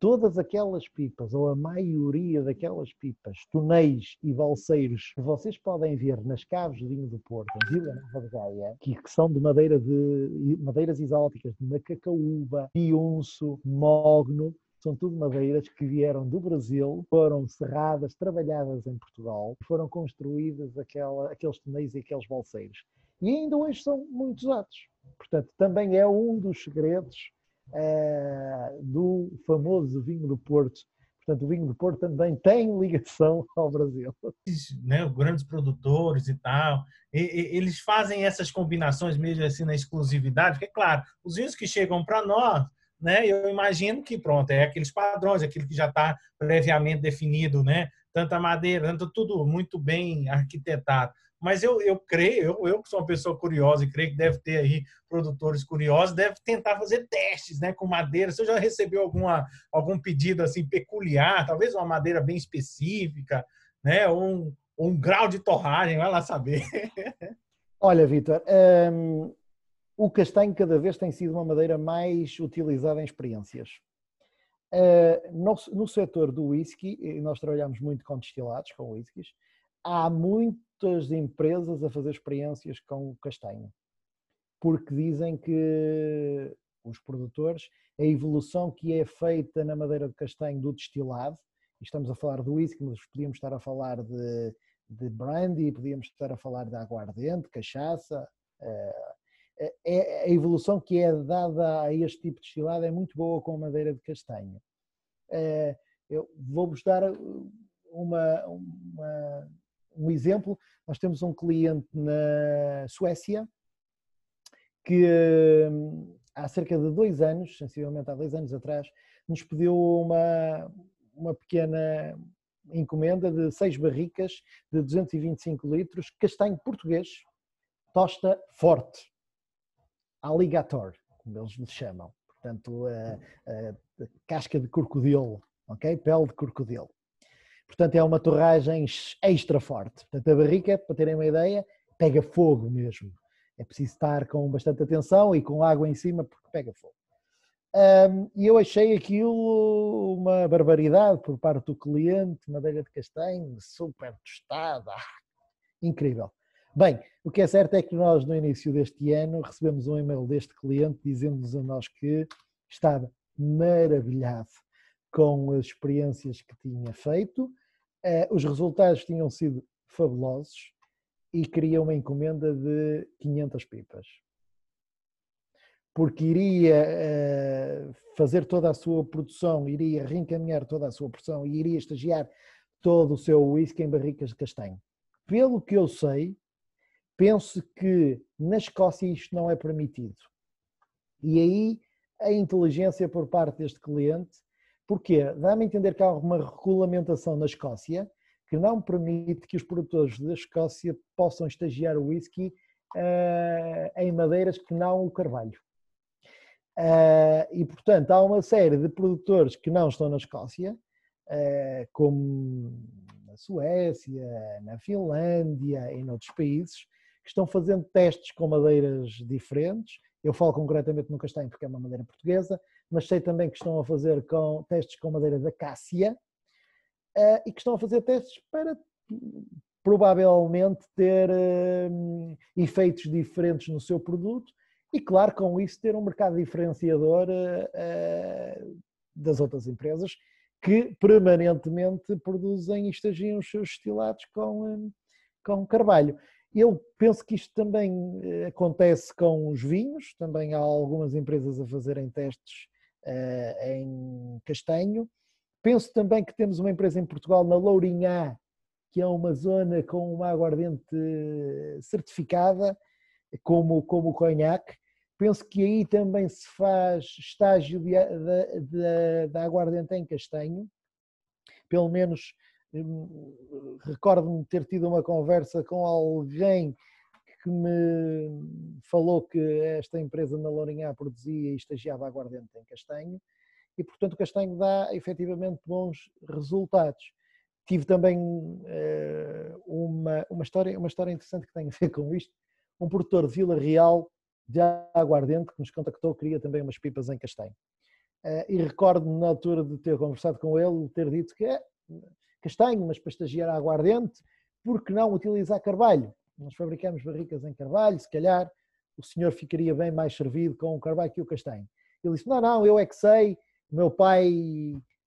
Speaker 2: todas aquelas pipas, ou a maioria daquelas pipas, tonéis e balseiros que vocês podem ver nas caves de vinho do Porto, em Vila Nova de Gaia, que, que são de madeira de madeiras exóticas, de macacaúba, piunço, mogno, são tudo madeiras que vieram do Brasil, foram serradas, trabalhadas em Portugal, foram construídas aquela, aqueles tonéis e aqueles balseiros. E ainda hoje são muito usados. Portanto, também é um dos segredos é, do famoso vinho do Porto. Portanto, o vinho do Porto também tem ligação ao Brasil.
Speaker 3: Né, grandes produtores e tal, e, e, eles fazem essas combinações mesmo assim na exclusividade, porque, claro, os vinhos que chegam para nós, né, eu imagino que, pronto, é aqueles padrões, aquilo que já está previamente definido, né, tanta madeira, tanto tudo muito bem arquitetado. Mas eu, eu creio, eu, eu que sou uma pessoa curiosa e creio que deve ter aí produtores curiosos, deve tentar fazer testes né, com madeira. Você já recebeu alguma, algum pedido assim peculiar, talvez uma madeira bem específica, né, ou um, um grau de torragem, vai lá saber.
Speaker 2: Olha, Vitor, um, o castanho cada vez tem sido uma madeira mais utilizada em experiências. Uh, no, no setor do whisky, nós trabalhamos muito com destilados, com whiskies, há muitas empresas a fazer experiências com castanho, porque dizem que os produtores, a evolução que é feita na madeira de castanho do destilado, estamos a falar do whisky, mas podíamos estar a falar de, de brandy, podíamos estar a falar de aguardente, cachaça, eh, é, a evolução que é dada a este tipo de destilado é muito boa com a madeira de castanho. Eh, eu vou-vos dar uma, uma, um exemplo, nós temos um cliente na Suécia que hum, há cerca de dois anos, sensivelmente há dois anos atrás, nos pediu uma, uma pequena encomenda de seis barricas de 225 litros, castanho português, tosta forte, alligator, como eles lhe chamam. Portanto, a, a, a casca de crocodilo, ok? Pele de crocodilo. Portanto, é uma torragem extra forte. Portanto, a barrica, para terem uma ideia, pega fogo mesmo. É preciso estar com bastante atenção e com água em cima porque pega fogo. Um, e eu achei aquilo uma barbaridade por parte do cliente, madeira de castanho, super tostada, incrível. Bem, o que é certo é que nós no início deste ano recebemos um e-mail deste cliente dizendo-nos a nós que estava maravilhado com as experiências que tinha feito os resultados tinham sido fabulosos e queria uma encomenda de 500 pipas. Porque iria eh, fazer toda a sua produção, iria reencaminhar toda a sua produção e iria estagiar todo o seu whisky em barricas de castanho. Pelo que eu sei, penso que na Escócia isto não é permitido. E aí a inteligência por parte deste cliente Porquê? Dá-me a entender que há uma regulamentação na Escócia que não permite que os produtores da Escócia possam estagiar o whisky uh, em madeiras que não o carvalho. Uh, e, portanto, há uma série de produtores que não estão na Escócia, uh, como na Suécia, na Finlândia e noutros países, que estão fazendo testes com madeiras diferentes. Eu falo concretamente no castanho porque é uma madeira portuguesa, mas sei também que estão a fazer com, testes com madeira da cássia uh, e que estão a fazer testes para provavelmente ter uh, efeitos diferentes no seu produto e, claro, com isso ter um mercado diferenciador uh, das outras empresas que permanentemente produzem e estagiam os seus destilados com, com carvalho. Eu penso que isto também acontece com os vinhos, também há algumas empresas a fazerem testes em castanho. Penso também que temos uma empresa em Portugal, na Lourinhã, que é uma zona com uma aguardente certificada, como, como o conhaque. Penso que aí também se faz estágio de aguardente em castanho. Pelo menos hum, recordo-me ter tido uma conversa com alguém que me falou que esta empresa na Lourinhã produzia e estagiava aguardente em castanho e, portanto, o castanho dá efetivamente bons resultados. Tive também uh, uma, uma, história, uma história interessante que tem a ver com isto. Um produtor de Vila Real de aguardente que nos contactou, queria também umas pipas em castanho. Uh, e recordo-me na altura de ter conversado com ele, ter dito que é castanho, mas para estagiar aguardente, por que não utilizar carvalho? Nós fabricamos barricas em carvalho, se calhar o senhor ficaria bem mais servido com o carvalho que o castanho. Ele disse, não, não, eu é que sei, meu pai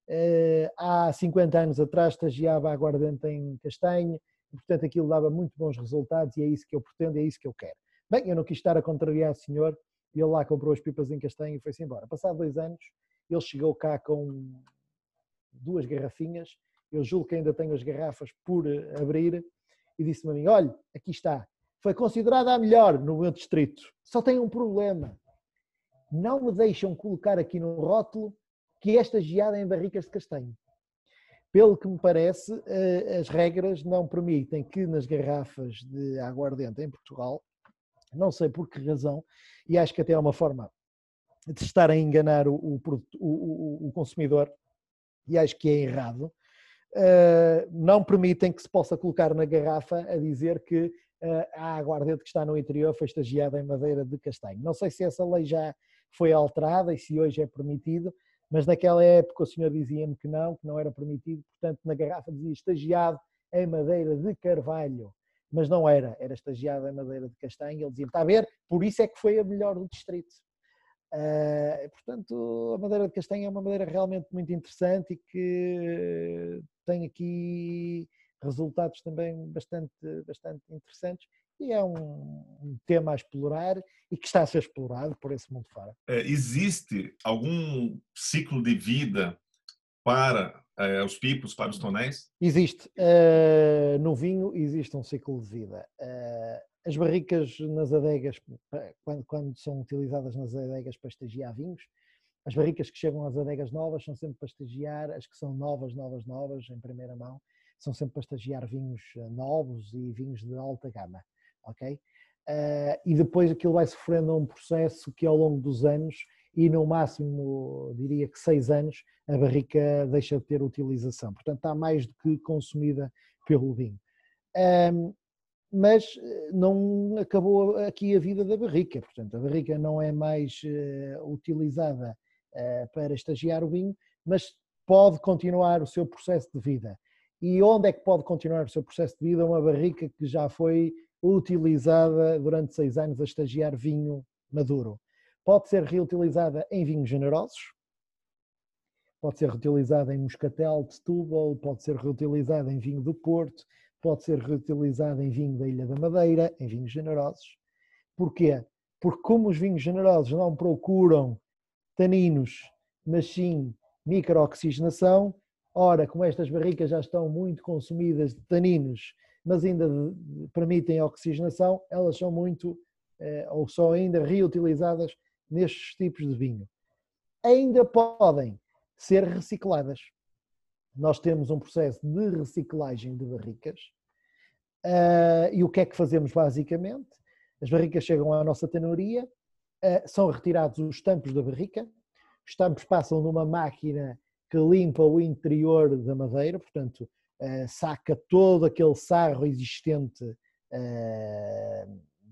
Speaker 2: eh, há 50 anos atrás estagiava aguardente em castanho, e, portanto aquilo dava muito bons resultados e é isso que eu pretendo, é isso que eu quero. Bem, eu não quis estar a contrariar o senhor, ele lá comprou as pipas em castanho e foi-se embora. Passado dois anos, ele chegou cá com duas garrafinhas, eu julgo que ainda tenho as garrafas por abrir, e disse-me a mim, olha, aqui está, foi considerada a melhor no meu distrito, só tem um problema, não me deixam colocar aqui no rótulo que esta geada é em barricas de castanho. Pelo que me parece, eh, as regras não permitem que nas garrafas de aguardente em Portugal, não sei por que razão, e acho que até é uma forma de estar a enganar o, o, o, o consumidor, e acho que é errado, não permitem que se possa colocar na garrafa a dizer que uh, a aguardente que está no interior foi estagiada em madeira de castanho. Não sei se essa lei já foi alterada e se hoje é permitido, mas naquela época o senhor dizia-me que não, que não era permitido, portanto na garrafa dizia estagiado em madeira de carvalho, mas não era, era estagiado em madeira de castanho, ele dizia está a ver, por isso é que foi a melhor do distrito. Uh, portanto, a madeira de castanho é uma madeira realmente muito interessante e que tem aqui resultados também bastante, bastante interessantes e é um, um, tema a explorar e que está a ser explorado por esse mundo fora.
Speaker 1: É, existe algum ciclo de vida para é, os pipos, para os tonéis?
Speaker 2: Existe. Uh, no vinho existe um ciclo de vida. Uh, as barricas nas adegas, quando, quando, são utilizadas nas adegas para estagiar vinhos, as barricas que chegam às adegas novas são sempre para estagiar, as que são novas, novas, novas, em primeira mão, são sempre para estagiar vinhos novos e vinhos de alta gama ok? Uh, e depois aquilo vai sofrendo um processo que ao longo dos anos, e no máximo diria que seis anos, a barrica deixa de ter utilização. Portanto, está mais do que consumida pelo vinho. Um, mas eh, não acabou aqui a vida da barrica, portanto, a barrica não é mais uh, utilizada para estagiar o vinho, mas pode continuar o seu processo de vida. E onde é que pode continuar o seu processo de vida? Uma barrica que já foi utilizada durante seis anos a estagiar vinho maduro. Pode ser reutilizada em vinhos generosos, pode ser reutilizada em moscatel de Setúbal, pode ser reutilizada em vinho do Porto, pode ser reutilizada em vinho da Ilha da Madeira, em vinhos generosos. Porquê? Porque como os vinhos generosos não procuram taninos, mas sim microoxigenação, ora, como estas barricas já estão muito consumidas de taninos mas ainda permitem oxigenação, elas são muito, eh, ou são ainda reutilizadas nestes tipos de vinho. Ainda podem ser recicladas. Nós temos um processo de reciclagem de barricas. Uh, e o que é que fazemos basicamente? As barricas chegam à nossa tenoria, são retirados os tampos da barrica, os tampos passam numa máquina que limpa o interior da madeira, portanto, uh, saca todo aquele sarro existente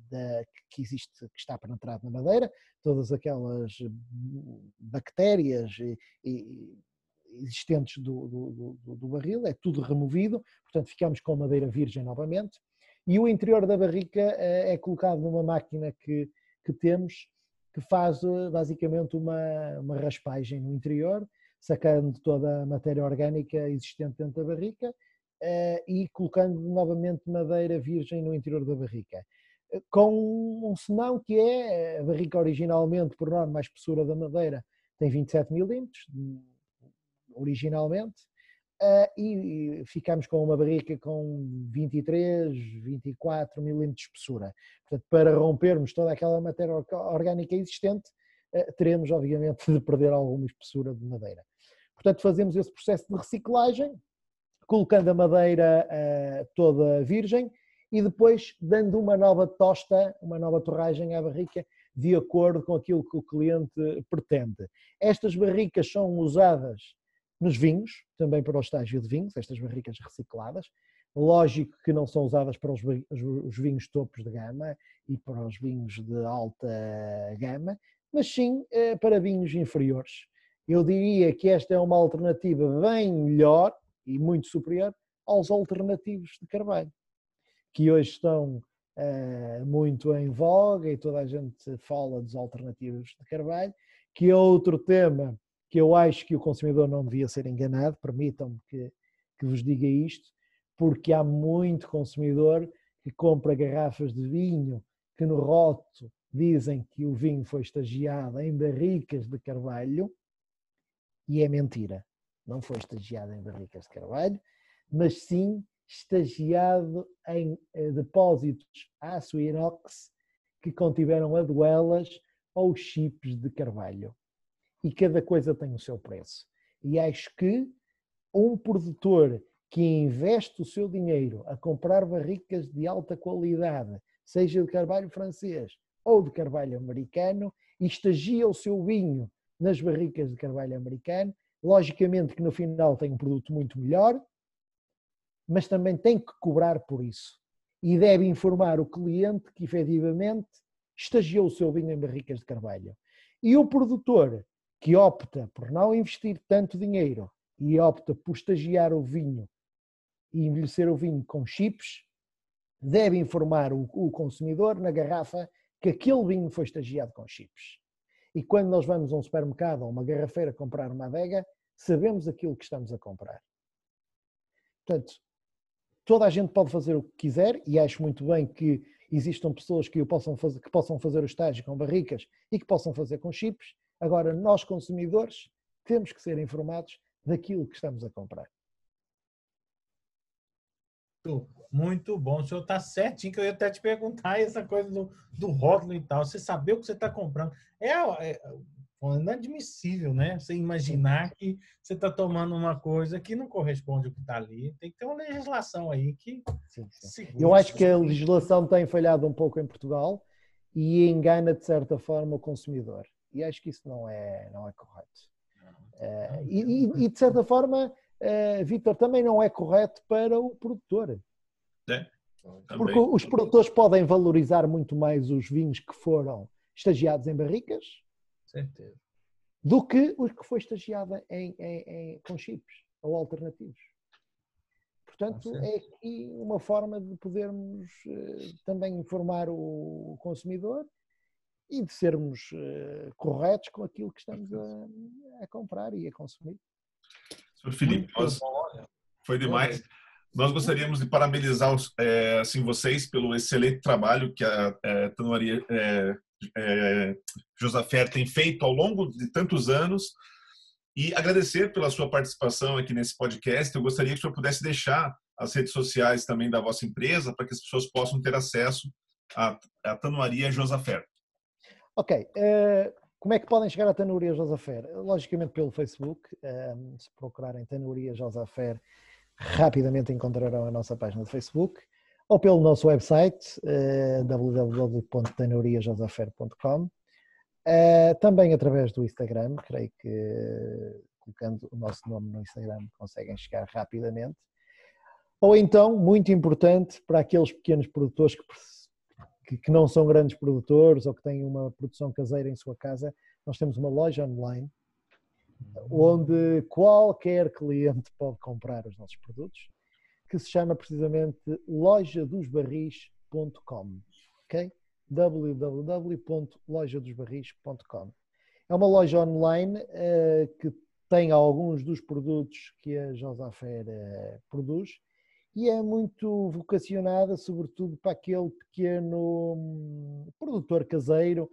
Speaker 2: da, que existe, que está penetrado na madeira, todas aquelas bactérias existentes do, do, do, do, barril, é tudo removido, portanto ficamos com madeira virgem novamente, e o interior da barrica é colocado numa máquina que, que temos, que faz eh, basicamente uma, uma raspagem no interior, sacando toda a matéria orgânica existente dentro da barrica uh, e colocando novamente madeira virgem no interior da barrica. Com um senão que é, a barrica originalmente, por norma, a espessura da madeira tem 27 milímetros, originalmente, uh, e, ficamos com uma barrica com 23, 24 milímetros de espessura. Portanto, para rompermos toda aquela matéria orgânica existente, uh, teremos, obviamente, de perder alguma espessura de madeira. Portanto, fazemos esse processo de reciclagem, colocando a madeira uh, toda virgem e depois dando uma nova tosta, uma nova torragem à barrica, de acordo com aquilo que o cliente pretende. Estas barricas são usadas nos vinhos, também para o estágio de vinhos, estas barricas recicladas. Lógico que não são usadas para os, os vinhos topos de gama e para os vinhos de alta gama, mas sim eh, para vinhos inferiores. Eu diria que esta é uma alternativa bem melhor e muito superior aos alternativos de carvalho, que hoje estão uh, muito em voga e toda a gente fala dos alternativos de carvalho, que é outro tema que eu acho que o consumidor não devia ser enganado, permitam-me que, que vos diga isto, porque há muito consumidor que compra garrafas de vinho que no rótulo dizem que o vinho foi estagiado em barricas de carvalho e é mentira. Não foi estagiado em barricas de carvalho, mas sim estagiado em eh, depósitos aço inox que contiveram aduelas ou chips de carvalho e cada coisa tem o seu preço. E acho que um produtor que investe o seu dinheiro a comprar barricas de alta qualidade, seja de carvalho francês ou de carvalho americano, e estagia o seu vinho nas barricas de carvalho americano, logicamente que no final tem um produto muito melhor, mas também tem que cobrar por isso. E deve informar o cliente que efetivamente estagiou o seu vinho em barricas de carvalho. E o produtor que opta por não investir tanto dinheiro e opta por estagiar o vinho e envelhecer o vinho com chips, deve informar o, o consumidor na garrafa que aquele vinho foi estagiado com chips. E quando nós vamos a um supermercado ou uma garrafeira comprar uma adega, sabemos aquilo que estamos a comprar. Portanto, toda a gente pode fazer o que quiser e acho muito bem que existam pessoas que, possam fazer, que possam fazer o estágio com barricas e que possam fazer com chips, Agora, nós consumidores temos que ser informados daquilo que estamos a comprar.
Speaker 3: Muito bom, o senhor está certinho, que eu ia até te perguntar essa coisa do, do rótulo e tal. Você saber o que você está comprando. É, é, é inadmissível, né? Você imaginar que você está tomando uma coisa que não corresponde ao que está ali. Tem que ter uma legislação aí que.
Speaker 2: Sim, sim. Eu acho que a legislação tem falhado um pouco em Portugal e engana, de certa forma, o consumidor. E acho que isso não é, não é correto. Uh, e, e, de certa forma, uh, Vitor, também não é correto para o produtor.
Speaker 1: É,
Speaker 2: Porque os produtores podem valorizar muito mais os vinhos que foram estagiados em barricas
Speaker 3: Certeza.
Speaker 2: do que os que foi estagiado em, em, em, com chips ou alternativos. Portanto, é aqui uma forma de podermos uh, também informar o consumidor e de sermos uh, corretos com aquilo que estamos a, a, comprar e a consumir.
Speaker 1: Sr. Felipe, nós, foi demais. Nós gostaríamos de parabenizar é, assim, vocês pelo excelente trabalho que a é, Tanuaria é, é, Josafer tem feito ao longo de tantos anos e agradecer pela sua participação aqui nesse podcast. Eu gostaria que o senhor pudesse deixar as redes sociais também da vossa empresa para que as pessoas possam ter acesso à, à Tanuaria Josafer.
Speaker 2: Ok. Uh, como é que podem chegar a Tanuria Josafer? Logicamente pelo Facebook. Um, se procurarem Tanuria Josafer, rapidamente encontrarão a nossa página de Facebook. Ou pelo nosso website, uh, www.tanuriajosafer.com. Uh, também através do Instagram, creio que colocando o nosso nome no Instagram conseguem chegar rapidamente. Ou então, muito importante para aqueles pequenos produtores que que, que, não são grandes produtores ou que têm uma produção caseira em sua casa, nós temos uma loja online onde qualquer cliente pode comprar os nossos produtos, que se chama precisamente lojadosbarris.com, ok? www.lojadosbarris.com. É uma loja online uh, que tem alguns dos produtos que a Josafer uh, produz e é muito vocacionada, sobretudo, para aquele pequeno hum, produtor caseiro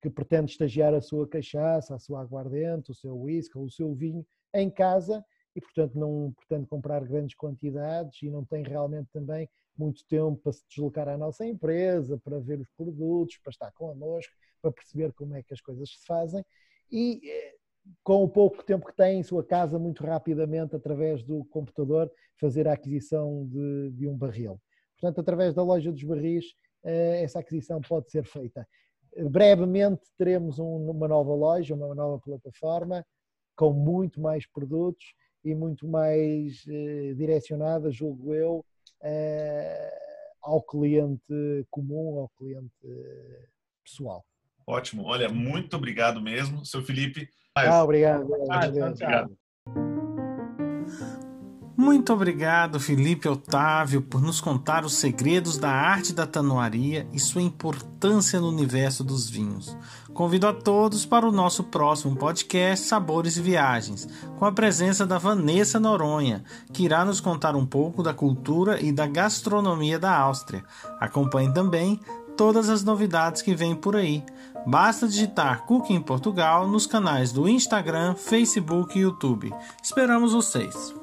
Speaker 2: que pretende estagiar a sua cachaça, a sua aguardente, o seu whisky o seu vinho em casa e, portanto, não pretende comprar grandes quantidades e não tem realmente também muito tempo para se deslocar à nossa empresa, para ver os produtos, para estar connosco, para perceber como é que as coisas se fazem. E eh, com o pouco tempo que tem em sua casa, muito rapidamente, através do computador, fazer a aquisição de, de um barril. Portanto, através da loja dos barris, eh, essa aquisição pode ser feita. Brevemente teremos uma nova loja, uma nova plataforma, com muito mais produtos e muito mais eh, direcionada, julgo eu, ao cliente comum, ao cliente pessoal.
Speaker 1: Ótimo. Olha, muito obrigado mesmo, seu Felipe.
Speaker 2: Ah, obrigado. Ah, obrigado.
Speaker 4: Muito obrigado, Felipe Otávio, por nos contar os segredos da arte da tanuaria e sua importância no universo dos vinhos. Convido a todos para o nosso próximo podcast Sabores e Viagens, com a presença da Vanessa Noronha, que irá nos contar um pouco da cultura e da gastronomia da Áustria. Acompanhe também todas as novidades que vêm por aí. Basta digitar Cooking Portugal nos canais do Instagram, Facebook e YouTube. Esperamos vocês!